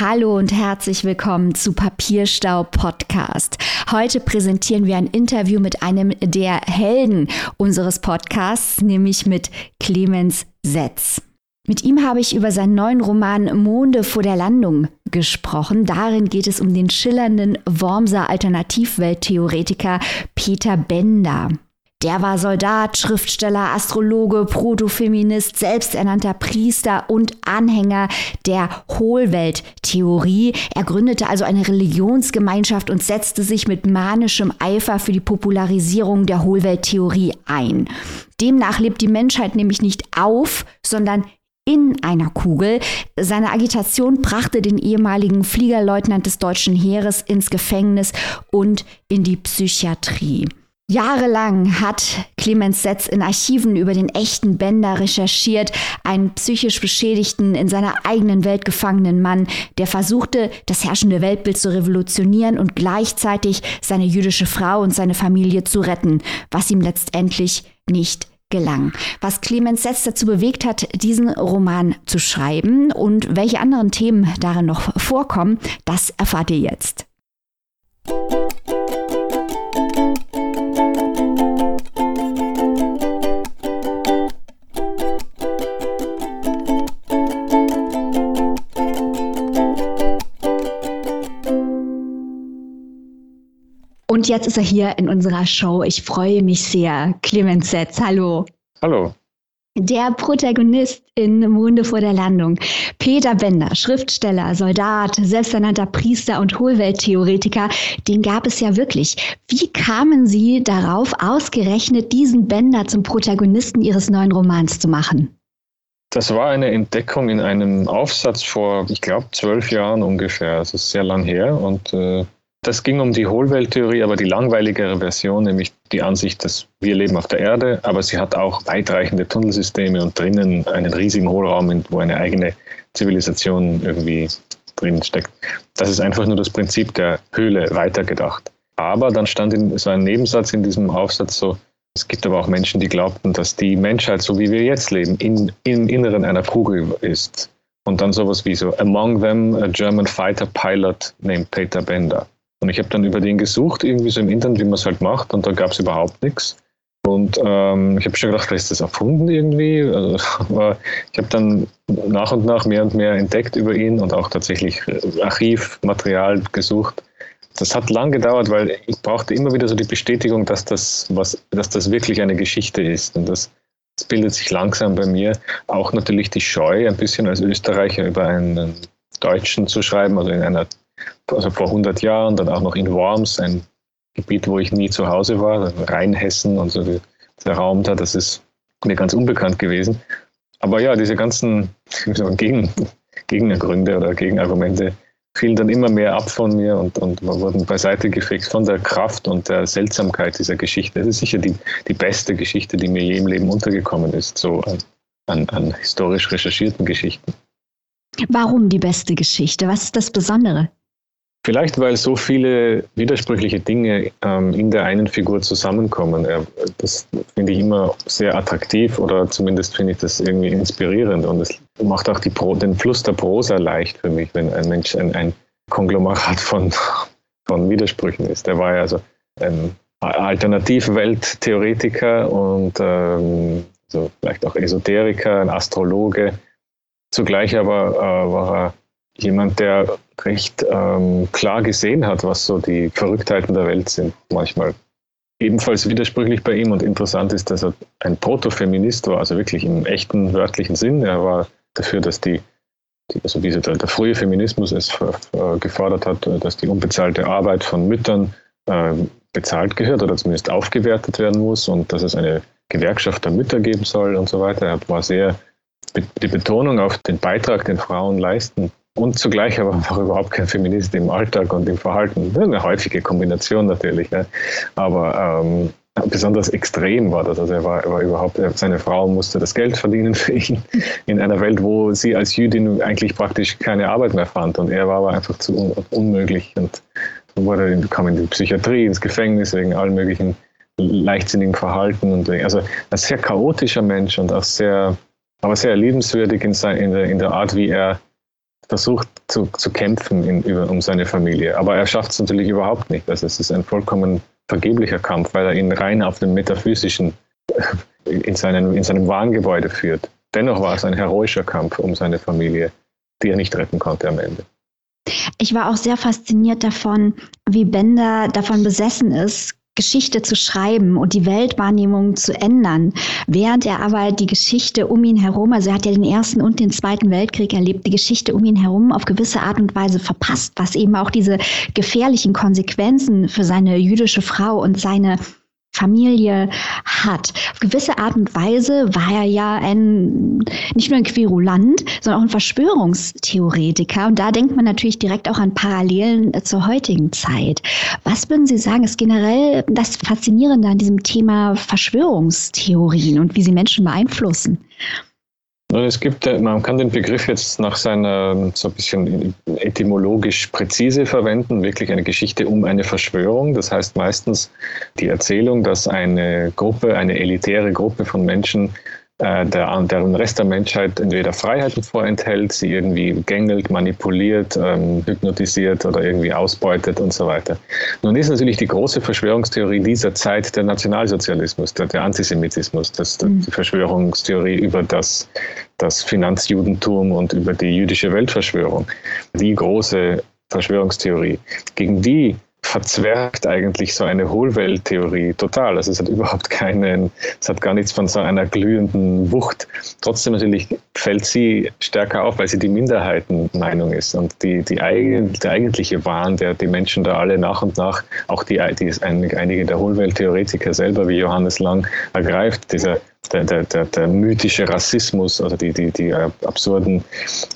Hallo und herzlich willkommen zu Papierstau Podcast. Heute präsentieren wir ein Interview mit einem der Helden unseres Podcasts, nämlich mit Clemens Setz. Mit ihm habe ich über seinen neuen Roman Monde vor der Landung gesprochen. Darin geht es um den schillernden Wormser Alternativwelttheoretiker Peter Bender. Der war Soldat, Schriftsteller, Astrologe, Protofeminist, selbsternannter Priester und Anhänger der Hohlwelttheorie. Er gründete also eine Religionsgemeinschaft und setzte sich mit manischem Eifer für die Popularisierung der Hohlwelttheorie ein. Demnach lebt die Menschheit nämlich nicht auf, sondern in einer Kugel. Seine Agitation brachte den ehemaligen Fliegerleutnant des deutschen Heeres ins Gefängnis und in die Psychiatrie. Jahrelang hat Clemens Setz in Archiven über den echten Bender recherchiert, einen psychisch beschädigten, in seiner eigenen Welt gefangenen Mann, der versuchte, das herrschende Weltbild zu revolutionieren und gleichzeitig seine jüdische Frau und seine Familie zu retten, was ihm letztendlich nicht gelang. Was Clemens Setz dazu bewegt hat, diesen Roman zu schreiben und welche anderen Themen darin noch vorkommen, das erfahrt ihr jetzt. Und jetzt ist er hier in unserer Show. Ich freue mich sehr. Clemens Setz, hallo. Hallo. Der Protagonist in Monde vor der Landung, Peter Bender, Schriftsteller, Soldat, selbsternannter Priester und Hohlwelttheoretiker, den gab es ja wirklich. Wie kamen Sie darauf, ausgerechnet diesen Bender zum Protagonisten Ihres neuen Romans zu machen? Das war eine Entdeckung in einem Aufsatz vor, ich glaube, zwölf Jahren ungefähr. Das ist sehr lang her und äh, das ging um die Hohlwelttheorie, aber die langweiligere Version, nämlich die Ansicht, dass wir leben auf der Erde, aber sie hat auch weitreichende Tunnelsysteme und drinnen einen riesigen Hohlraum, wo eine eigene Zivilisation irgendwie drin steckt. Das ist einfach nur das Prinzip der Höhle weitergedacht. Aber dann stand in so ein Nebensatz in diesem Aufsatz so, es gibt aber auch Menschen, die glaubten, dass die Menschheit, so wie wir jetzt leben, in, im Inneren einer Kugel ist. Und dann sowas wie so, among them a German fighter pilot named Peter Bender. Und ich habe dann über den gesucht, irgendwie so im Internet, wie man es halt macht, und da gab es überhaupt nichts. Und ähm, ich habe schon gedacht, vielleicht ist das erfunden irgendwie. Also, aber ich habe dann nach und nach mehr und mehr entdeckt über ihn und auch tatsächlich äh, Archivmaterial gesucht. Das hat lang gedauert, weil ich brauchte immer wieder so die Bestätigung, dass das, was, dass das wirklich eine Geschichte ist. Und das, das bildet sich langsam bei mir. Auch natürlich die Scheu, ein bisschen als Österreicher über einen Deutschen zu schreiben, also in einer also vor 100 Jahren, dann auch noch in Worms, ein Gebiet, wo ich nie zu Hause war, Rheinhessen und so der Raum da, das ist mir ganz unbekannt gewesen. Aber ja, diese ganzen Gegen, Gegengründe oder Gegenargumente fielen dann immer mehr ab von mir und, und wurden beiseite gefegt von der Kraft und der Seltsamkeit dieser Geschichte. Das ist sicher die, die beste Geschichte, die mir je im Leben untergekommen ist, so an, an, an historisch recherchierten Geschichten. Warum die beste Geschichte? Was ist das Besondere? Vielleicht, weil so viele widersprüchliche Dinge ähm, in der einen Figur zusammenkommen. Das finde ich immer sehr attraktiv oder zumindest finde ich das irgendwie inspirierend und es macht auch Pro, den Fluss der Prosa leicht für mich, wenn ein Mensch ein, ein Konglomerat von, von Widersprüchen ist. Der war ja also ein Alternativwelttheoretiker und ähm, so vielleicht auch Esoteriker, ein Astrologe. Zugleich aber äh, war er jemand, der recht ähm, klar gesehen hat, was so die Verrücktheiten der Welt sind manchmal. Ebenfalls widersprüchlich bei ihm und interessant ist, dass er ein Protofeminist war, also wirklich im echten wörtlichen Sinn. Er war dafür, dass die, die also wie der, der frühe Feminismus es äh, gefordert hat, dass die unbezahlte Arbeit von Müttern äh, bezahlt gehört oder zumindest aufgewertet werden muss und dass es eine Gewerkschaft der Mütter geben soll und so weiter. Er war sehr die Betonung auf den Beitrag, den Frauen leisten, und zugleich aber auch überhaupt kein Feminist im Alltag und im Verhalten. Eine häufige Kombination natürlich, ne? aber ähm, besonders extrem war das. Also er war, er war überhaupt, seine Frau musste das Geld verdienen für ihn in einer Welt, wo sie als Jüdin eigentlich praktisch keine Arbeit mehr fand und er war aber einfach zu un unmöglich und wurde, kam in die Psychiatrie, ins Gefängnis wegen allen möglichen leichtsinnigen Verhalten und also ein sehr chaotischer Mensch und auch sehr, aber sehr liebenswürdig in, sein, in, der, in der Art, wie er versucht zu, zu kämpfen in, über, um seine Familie. Aber er schafft es natürlich überhaupt nicht. Also es ist ein vollkommen vergeblicher Kampf, weil er ihn rein auf dem metaphysischen in, seinen, in seinem Wahngebäude führt. Dennoch war es ein heroischer Kampf um seine Familie, die er nicht retten konnte am Ende. Ich war auch sehr fasziniert davon, wie Bender davon besessen ist, Geschichte zu schreiben und die Weltwahrnehmung zu ändern, während er aber die Geschichte um ihn herum, also er hat ja den Ersten und den Zweiten Weltkrieg erlebt, die Geschichte um ihn herum auf gewisse Art und Weise verpasst, was eben auch diese gefährlichen Konsequenzen für seine jüdische Frau und seine Familie hat. Auf gewisse Art und Weise war er ja ein, nicht nur ein Querulant, sondern auch ein Verschwörungstheoretiker. Und da denkt man natürlich direkt auch an Parallelen zur heutigen Zeit. Was würden Sie sagen, ist generell das Faszinierende an diesem Thema Verschwörungstheorien und wie sie Menschen beeinflussen? Es gibt, äh, man kann den Begriff jetzt nach seiner so ein bisschen etymologisch präzise verwenden, wirklich eine Geschichte um eine Verschwörung. Das heißt meistens die Erzählung, dass eine Gruppe, eine elitäre Gruppe von Menschen äh, der, deren Rest der Menschheit entweder Freiheiten vorenthält, sie irgendwie gängelt, manipuliert, ähm, hypnotisiert oder irgendwie ausbeutet und so weiter. Nun ist natürlich die große Verschwörungstheorie dieser Zeit der Nationalsozialismus, der, der Antisemitismus, das, mhm. die Verschwörungstheorie über das, das Finanzjudentum und über die jüdische Weltverschwörung. Die große Verschwörungstheorie. Gegen die verzwergt eigentlich so eine Hohlwelttheorie total. Also es hat überhaupt keinen, es hat gar nichts von so einer glühenden Wucht. Trotzdem natürlich fällt sie stärker auf, weil sie die Minderheitenmeinung ist und die, die eigen, der eigentliche Wahn, der die Menschen da alle nach und nach, auch die, die einige der Hohlwelttheoretiker selber wie Johannes Lang ergreift, dieser der, der, der, der mythische Rassismus, also die, die, die äh, absurden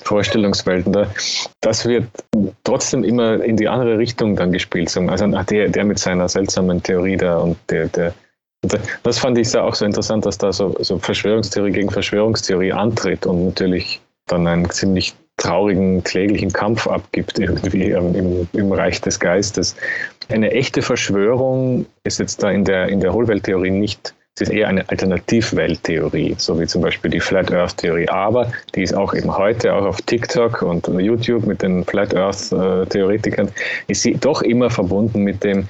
Vorstellungswelten da, das wird trotzdem immer in die andere Richtung dann gespielt. Also der, der mit seiner seltsamen Theorie da und der, der das fand ich auch so interessant, dass da so, so Verschwörungstheorie gegen Verschwörungstheorie antritt und natürlich dann einen ziemlich traurigen, kläglichen Kampf abgibt, irgendwie im, im Reich des Geistes. Eine echte Verschwörung ist jetzt da in der, in der Hohlwelttheorie nicht es ist eher eine Alternativwelttheorie, so wie zum Beispiel die Flat Earth Theorie. Aber die ist auch eben heute, auch auf TikTok und YouTube mit den Flat Earth äh, Theoretikern, ist sie doch immer verbunden mit dem,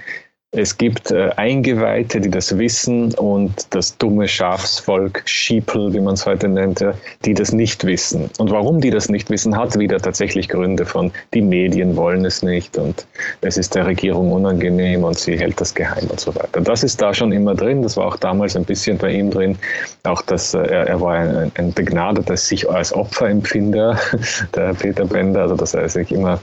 es gibt äh, Eingeweihte, die das wissen und das dumme Schafsvolk, Sheeple, wie man es heute nennt, ja, die das nicht wissen. Und warum die das nicht wissen, hat wieder tatsächlich Gründe von, die Medien wollen es nicht und es ist der Regierung unangenehm und sie hält das geheim und so weiter. Das ist da schon immer drin, das war auch damals ein bisschen bei ihm drin. Auch dass äh, er, war ein, ein begnadeter sich als Opferempfinder, der Peter Bender, also dass er sich immer,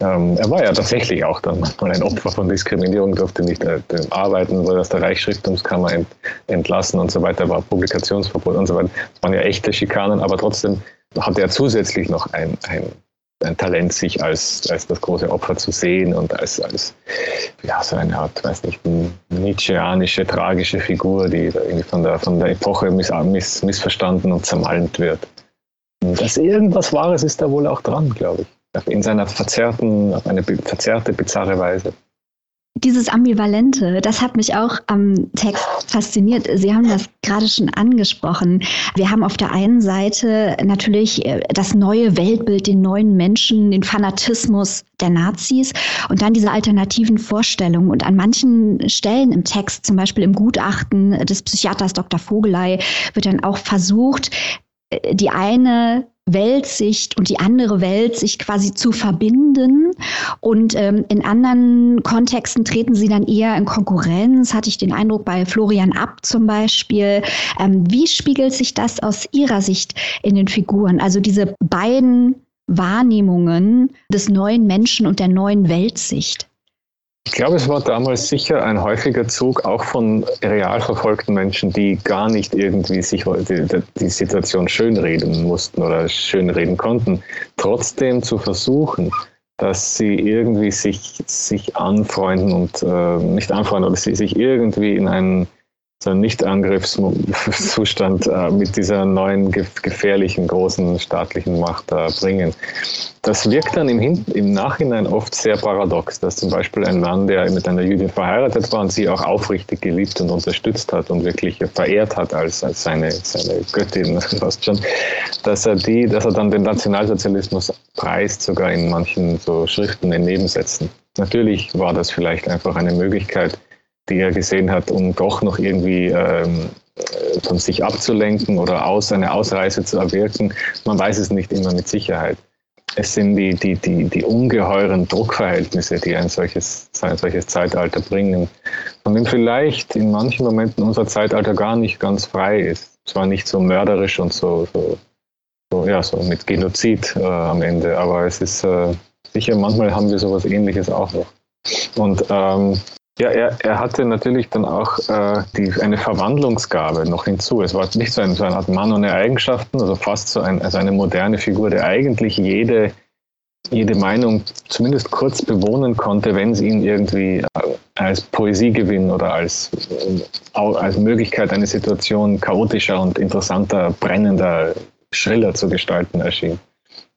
ähm, er war ja tatsächlich auch dann mal ein Opfer von Diskriminierung, durfte nicht nicht äh, arbeiten, wurde aus der Reichsschriftungskammer ent, entlassen und so weiter, war Publikationsverbot und so weiter. Das waren ja echte Schikanen, aber trotzdem hatte er zusätzlich noch ein, ein, ein Talent, sich als, als das große Opfer zu sehen und als, als ja, so eine Art, weiß nicht, nietzscheanische, tragische Figur, die irgendwie von der, von der Epoche miss, miss, missverstanden und zermalmt wird. Dass irgendwas Wahres ist da wohl auch dran, glaube ich. In seiner verzerrten, auf eine verzerrte, bizarre Weise. Dieses Ambivalente, das hat mich auch am Text fasziniert. Sie haben das gerade schon angesprochen. Wir haben auf der einen Seite natürlich äh, das neue Weltbild, den neuen Menschen, den Fanatismus der Nazis und dann diese alternativen Vorstellungen. Und an manchen Stellen im Text, zum Beispiel im Gutachten des Psychiaters Dr. Vogelei, wird dann auch versucht, äh, die eine Weltsicht und die andere Weltsicht quasi zu verbinden. Und ähm, in anderen Kontexten treten sie dann eher in Konkurrenz, hatte ich den Eindruck bei Florian Abt zum Beispiel. Ähm, wie spiegelt sich das aus Ihrer Sicht in den Figuren? Also diese beiden Wahrnehmungen des neuen Menschen und der neuen Weltsicht. Ich glaube, es war damals sicher ein häufiger Zug auch von real verfolgten Menschen, die gar nicht irgendwie sich die, die Situation schönreden mussten oder schönreden konnten, trotzdem zu versuchen, dass sie irgendwie sich, sich anfreunden und äh, nicht anfreunden, oder sie sich irgendwie in einen so einen Nicht-Angriffszustand äh, mit dieser neuen gefährlichen großen staatlichen Macht da bringen. Das wirkt dann im, Hin im Nachhinein oft sehr paradox, dass zum Beispiel ein Mann, der mit einer Jüdin verheiratet war und sie auch aufrichtig geliebt und unterstützt hat und wirklich verehrt hat als, als seine, seine Göttin, fast schon, dass er die, dass er dann den Nationalsozialismus preist, sogar in manchen so Schriften in Nebensätzen. Natürlich war das vielleicht einfach eine Möglichkeit, die er gesehen hat, um doch noch irgendwie ähm, von sich abzulenken oder aus eine Ausreise zu erwirken. Man weiß es nicht immer mit Sicherheit. Es sind die, die, die, die ungeheuren Druckverhältnisse, die ein solches, ein solches Zeitalter bringen, von dem vielleicht in manchen Momenten unser Zeitalter gar nicht ganz frei ist. Zwar nicht so mörderisch und so, so, so ja, so mit Genozid äh, am Ende, aber es ist äh, sicher, manchmal haben wir sowas ähnliches auch noch. Und ähm, ja, er, er hatte natürlich dann auch äh, die, eine Verwandlungsgabe noch hinzu. Es war nicht so, ein, so eine Art Mann ohne Eigenschaften, also fast so ein, also eine moderne Figur, der eigentlich jede, jede Meinung zumindest kurz bewohnen konnte, wenn sie ihn irgendwie äh, als Poesiegewinn oder als, äh, als Möglichkeit, eine Situation chaotischer und interessanter, brennender, schriller zu gestalten erschien.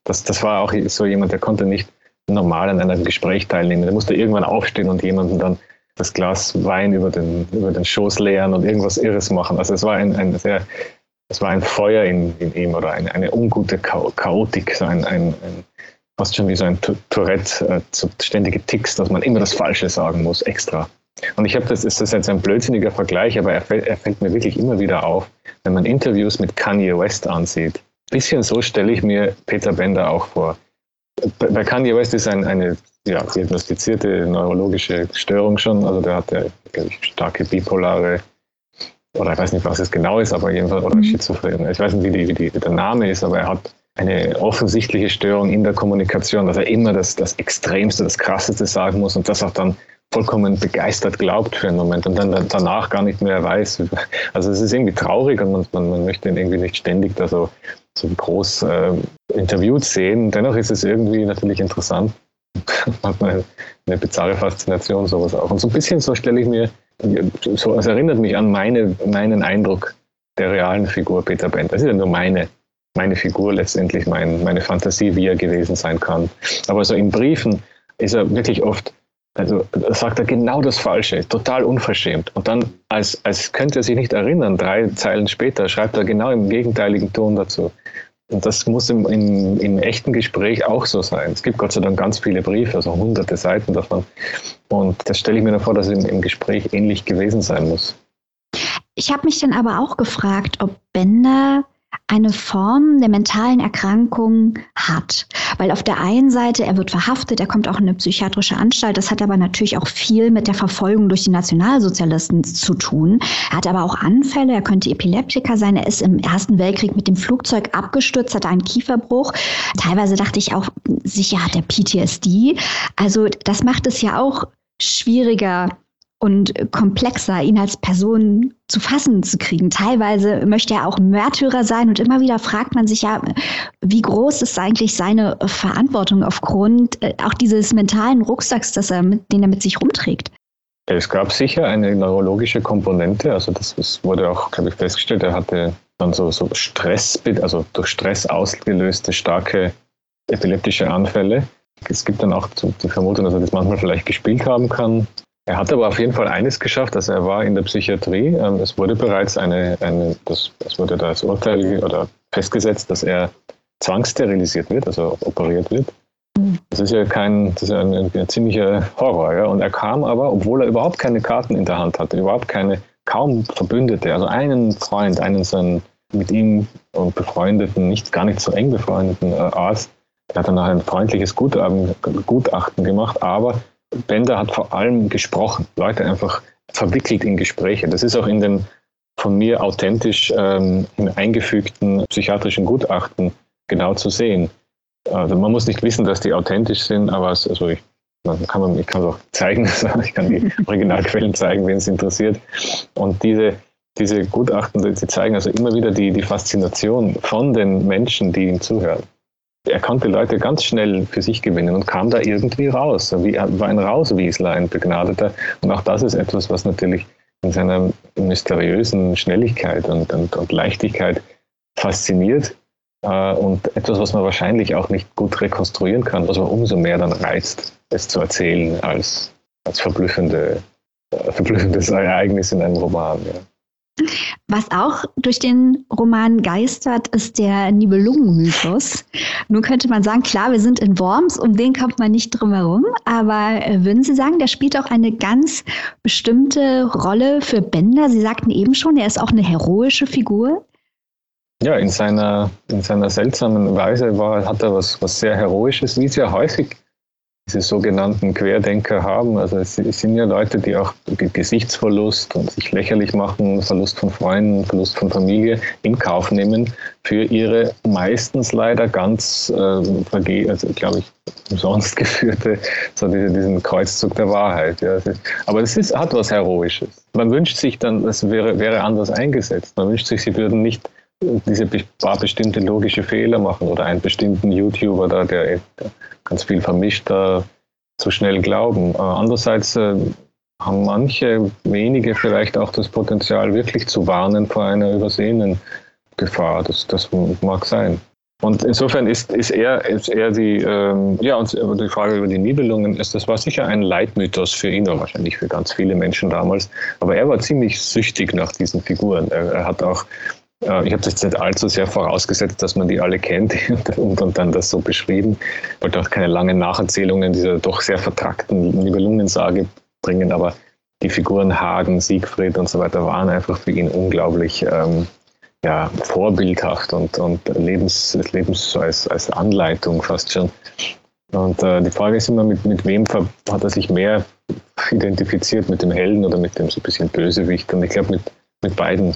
Das, das war auch so jemand, der konnte nicht normal an einem Gespräch teilnehmen. Der musste irgendwann aufstehen und jemanden dann das Glas Wein über den, über den Schoß leeren und irgendwas Irres machen. Also es war ein, ein sehr, es war ein Feuer in, in ihm oder eine, eine ungute Chaotik, so ein, ein, ein, fast schon wie so ein Tourette, äh, so ständige Ticks, dass man immer das Falsche sagen muss, extra. Und ich habe das, ist das jetzt ein blödsinniger Vergleich, aber er fällt, er fällt mir wirklich immer wieder auf, wenn man Interviews mit Kanye West ansieht. Bisschen so stelle ich mir Peter Bender auch vor. Bei Kanye West ist ein, eine ja, diagnostizierte neurologische Störung schon. Also der hat ja, ich, starke bipolare, oder ich weiß nicht, was es genau ist, aber jedenfalls, oder mhm. Schizophren. Ich weiß nicht, wie, die, wie, die, wie der Name ist, aber er hat eine offensichtliche Störung in der Kommunikation, dass er immer das, das Extremste, das Krasseste sagen muss und das auch dann vollkommen begeistert glaubt für einen Moment und dann danach gar nicht mehr weiß. Also es ist irgendwie traurig und man, man, möchte ihn irgendwie nicht ständig da so, so groß äh, interviewt sehen. Dennoch ist es irgendwie natürlich interessant, hat man eine bizarre Faszination, sowas auch. Und so ein bisschen so stelle ich mir, so, es erinnert mich an meine, meinen Eindruck der realen Figur Peter Bent. Das ist ja nur meine, meine Figur letztendlich, mein, meine Fantasie, wie er gewesen sein kann. Aber so in Briefen ist er wirklich oft, also sagt er genau das Falsche, total unverschämt. Und dann, als, als könnte er sich nicht erinnern, drei Zeilen später, schreibt er genau im gegenteiligen Ton dazu. Und das muss im, im, im, echten Gespräch auch so sein. Es gibt Gott sei Dank ganz viele Briefe, also hunderte Seiten davon. Und das stelle ich mir vor, dass es im, im Gespräch ähnlich gewesen sein muss. Ich habe mich dann aber auch gefragt, ob Bender eine Form der mentalen Erkrankung hat. Weil auf der einen Seite, er wird verhaftet, er kommt auch in eine psychiatrische Anstalt. Das hat aber natürlich auch viel mit der Verfolgung durch die Nationalsozialisten zu tun. Er hat aber auch Anfälle, er könnte Epileptiker sein. Er ist im Ersten Weltkrieg mit dem Flugzeug abgestürzt, hat einen Kieferbruch. Teilweise dachte ich auch, sicher hat er PTSD. Also das macht es ja auch schwieriger, und komplexer, ihn als Person zu fassen zu kriegen. Teilweise möchte er auch Märtyrer sein und immer wieder fragt man sich ja, wie groß ist eigentlich seine Verantwortung aufgrund äh, auch dieses mentalen Rucksacks, das er mit, den er mit sich rumträgt. Es gab sicher eine neurologische Komponente, also das, das wurde auch, glaube ich, festgestellt, er hatte dann so, so Stress, also durch Stress ausgelöste starke epileptische Anfälle. Es gibt dann auch die Vermutung, dass er das manchmal vielleicht gespielt haben kann. Er hat aber auf jeden Fall eines geschafft, dass er war in der Psychiatrie. Ähm, es wurde bereits eine, eine das, das wurde da als Urteil oder festgesetzt, dass er zwangssterilisiert wird, also operiert wird. Das ist ja kein, das ist ja ein, ein ziemlicher Horror. Ja? Und er kam aber, obwohl er überhaupt keine Karten in der Hand hatte, überhaupt keine, kaum Verbündete, also einen Freund, einen seinen mit ihm und befreundeten, nicht gar nicht so eng befreundeten äh, Arzt, der hat dann ein freundliches Gutachten, Gutachten gemacht, aber Bender hat vor allem gesprochen, Leute einfach verwickelt in Gespräche. Das ist auch in den von mir authentisch ähm, eingefügten psychiatrischen Gutachten genau zu sehen. Also man muss nicht wissen, dass die authentisch sind, aber es, also ich, man kann man, ich kann es auch zeigen, ich kann die Originalquellen zeigen, wenn es interessiert. Und diese, diese Gutachten, die zeigen also immer wieder die, die Faszination von den Menschen, die ihm zuhören er konnte Leute ganz schnell für sich gewinnen und kam da irgendwie raus. Wie, war ein Rauswiesler, ein Begnadeter. Und auch das ist etwas, was natürlich in seiner mysteriösen Schnelligkeit und, und, und Leichtigkeit fasziniert äh, und etwas, was man wahrscheinlich auch nicht gut rekonstruieren kann, was aber umso mehr dann reizt, es zu erzählen als, als verblüffende, äh, verblüffendes Ereignis in einem Roman. Ja. Was auch durch den Roman geistert, ist der Nibelungenmythos. Nun könnte man sagen, klar, wir sind in Worms, um den kommt man nicht drum herum. Aber äh, würden Sie sagen, der spielt auch eine ganz bestimmte Rolle für Bender? Sie sagten eben schon, er ist auch eine heroische Figur. Ja, in seiner, in seiner seltsamen Weise war, hat er was, was sehr Heroisches, wie ja häufig diese sogenannten Querdenker haben. Also es sind ja Leute, die auch Gesichtsverlust und sich lächerlich machen, Verlust von Freunden, Verlust von Familie in Kauf nehmen für ihre meistens leider ganz, äh, also glaube ich, umsonst geführte, so diese, diesen Kreuzzug der Wahrheit. Ja. Aber es ist, hat was Heroisches. Man wünscht sich dann, das wäre, wäre anders eingesetzt. Man wünscht sich, sie würden nicht diese paar bestimmte logische Fehler machen oder einen bestimmten YouTuber da, der ganz viel vermischt, da zu schnell glauben. Äh, andererseits äh, haben manche wenige vielleicht auch das Potenzial, wirklich zu warnen vor einer übersehenen Gefahr. Das, das mag sein. Und insofern ist, ist, er, ist er die, ähm, ja, und die Frage über die Nibelungen, ist, das war sicher ein Leitmythos für ihn oder wahrscheinlich für ganz viele Menschen damals. Aber er war ziemlich süchtig nach diesen Figuren. Er, er hat auch äh, ich habe das jetzt nicht allzu sehr vorausgesetzt, dass man die alle kennt und, und dann das so beschrieben. Ich wollte auch keine langen Nacherzählungen dieser doch sehr vertrackten Nibelungensage bringen, aber die Figuren Hagen, Siegfried und so weiter waren einfach für ihn unglaublich ähm, ja, vorbildhaft und, und Lebens, Lebens als, als Anleitung fast schon. Und äh, die Frage ist immer, mit, mit wem hat er sich mehr identifiziert, mit dem Helden oder mit dem so ein bisschen Bösewicht? Und ich glaube, mit, mit beiden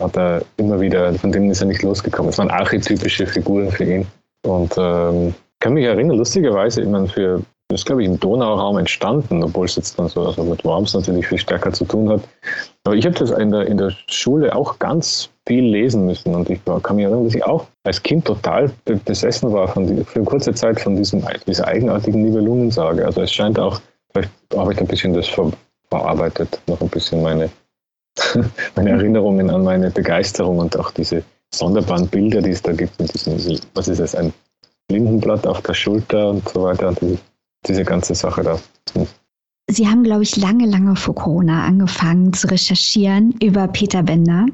hat er immer wieder, von denen ist er nicht losgekommen. Es waren archetypische Figuren für ihn. Und ähm, kann mich erinnern, lustigerweise, ich meine, für, das ist, glaube ich, im Donauraum entstanden, obwohl es jetzt dann so also mit Worms natürlich viel stärker zu tun hat. Aber ich habe das in der, in der Schule auch ganz viel lesen müssen und ich kann mich erinnern, dass ich auch als Kind total besessen war von die, für kurze Zeit von diesem, dieser eigenartigen Nibelungensage. Also es scheint auch, vielleicht habe ich ein bisschen das ver, verarbeitet, noch ein bisschen meine meine Erinnerungen an meine Begeisterung und auch diese sonderbaren Bilder, die es da gibt, mit diesem, was ist es, ein Lindenblatt auf der Schulter und so weiter, und diese, diese ganze Sache da. Sie haben, glaube ich, lange, lange vor Corona angefangen zu recherchieren über Peter Bender.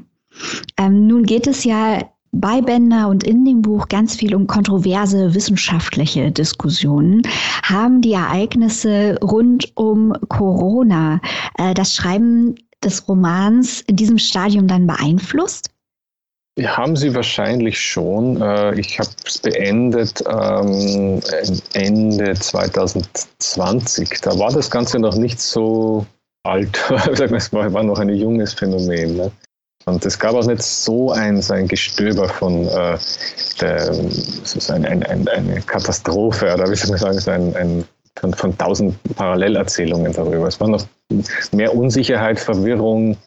Ähm, nun geht es ja bei Bender und in dem Buch ganz viel um kontroverse wissenschaftliche Diskussionen. Haben die Ereignisse rund um Corona äh, das Schreiben des Romans in diesem Stadium dann beeinflusst? Haben sie wahrscheinlich schon. Äh, ich habe es beendet ähm, Ende 2020. Da war das Ganze noch nicht so alt. Es war noch ein junges Phänomen. Ne? Und es gab auch nicht so ein, so ein Gestöber von äh, der, so ein, ein, ein, eine Katastrophe oder wie soll man sagen, so ein, ein von, von tausend Parallelerzählungen darüber. Es war noch mehr Unsicherheit, Verwirrung,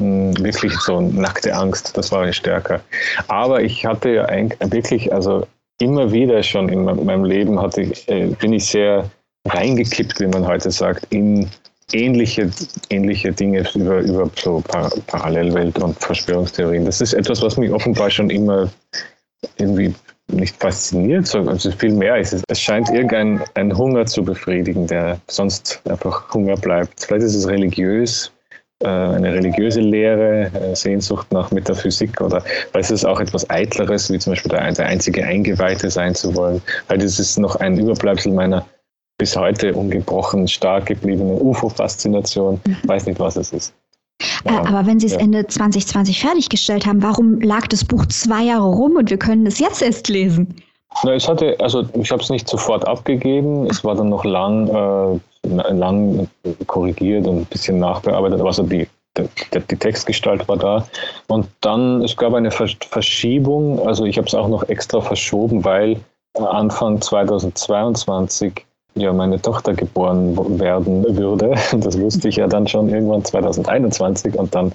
hm, wirklich so nackte Angst, das war stärker. Aber ich hatte ja eigentlich wirklich, also immer wieder schon in meinem Leben hatte ich, äh, bin ich sehr reingekippt, wie man heute sagt, in ähnliche, ähnliche Dinge über, über so Parallelwelt und Verschwörungstheorien. Das ist etwas, was mich offenbar schon immer irgendwie nicht fasziniert, sondern ist viel mehr. Es, es scheint irgendein ein Hunger zu befriedigen, der sonst einfach Hunger bleibt. Vielleicht ist es religiös, äh, eine religiöse Lehre, äh, Sehnsucht nach Metaphysik oder vielleicht ist es auch etwas Eitleres, wie zum Beispiel der, der einzige Eingeweihte sein zu wollen. Vielleicht ist es noch ein Überbleibsel meiner bis heute ungebrochen stark gebliebenen UFO-Faszination. Ich mhm. weiß nicht, was es ist. Äh, aber wenn Sie es ja. Ende 2020 fertiggestellt haben, warum lag das Buch zwei Jahre rum und wir können es jetzt erst lesen? Na, es hatte, also ich habe es nicht sofort abgegeben. Es war dann noch lang, äh, lang korrigiert und ein bisschen nachbearbeitet. Also die, die, die Textgestalt war da. Und dann, es gab eine Verschiebung. Also ich habe es auch noch extra verschoben, weil Anfang 2022 ja meine Tochter geboren werden würde. Das wusste ich ja dann schon irgendwann 2021 und dann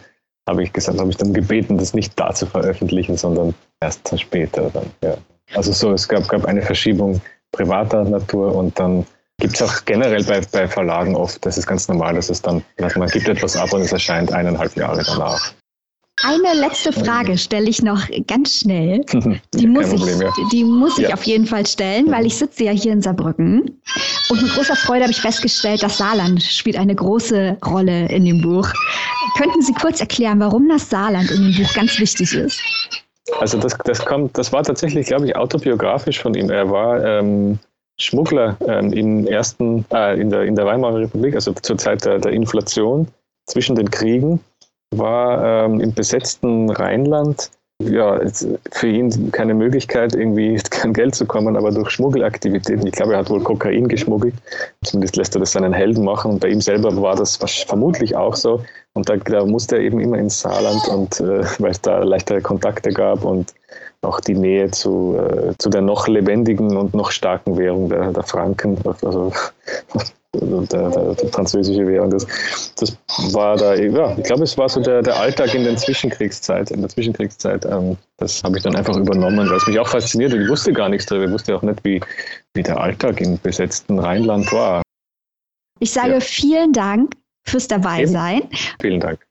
habe ich gesagt, habe ich dann gebeten, das nicht da zu veröffentlichen, sondern erst später dann. Ja. Also so, es gab, gab eine Verschiebung privater Natur und dann Gibt es auch generell bei, bei Verlagen oft, das ist ganz normal, dass es dann, man gibt etwas ab und es erscheint eineinhalb Jahre danach. Eine letzte Frage stelle ich noch ganz schnell. Die muss, Problem, ich, ja. die muss ich auf jeden Fall stellen, weil ich sitze ja hier in Saarbrücken. Und mit großer Freude habe ich festgestellt, das Saarland spielt eine große Rolle in dem Buch. Könnten Sie kurz erklären, warum das Saarland in dem Buch ganz wichtig ist? Also das, das, kommt, das war tatsächlich, glaube ich, autobiografisch von ihm. Er war ähm, Schmuggler ähm, im ersten, äh, in, der, in der Weimarer Republik, also zur Zeit der, der Inflation zwischen den Kriegen war ähm, im besetzten Rheinland ja, für ihn keine Möglichkeit, irgendwie kein Geld zu kommen, aber durch Schmuggelaktivitäten. Ich glaube, er hat wohl Kokain geschmuggelt. Zumindest lässt er das seinen Helden machen. Und bei ihm selber war das vermutlich auch so. Und da, da musste er eben immer ins Saarland und äh, weil es da leichtere Kontakte gab und auch die Nähe zu, äh, zu der noch lebendigen und noch starken Währung der, der Franken. Also der, der, der, französische Währung. Das, das war da, ja, ich glaube, es war so der, der Alltag in der Zwischenkriegszeit. In der Zwischenkriegszeit, ähm, das habe ich dann einfach übernommen, weil es mich auch fasziniert und ich wusste gar nichts darüber. Ich wusste auch nicht, wie, wie der Alltag im besetzten Rheinland war. Ich sage ja. vielen Dank fürs Dabeisein. Vielen Dank.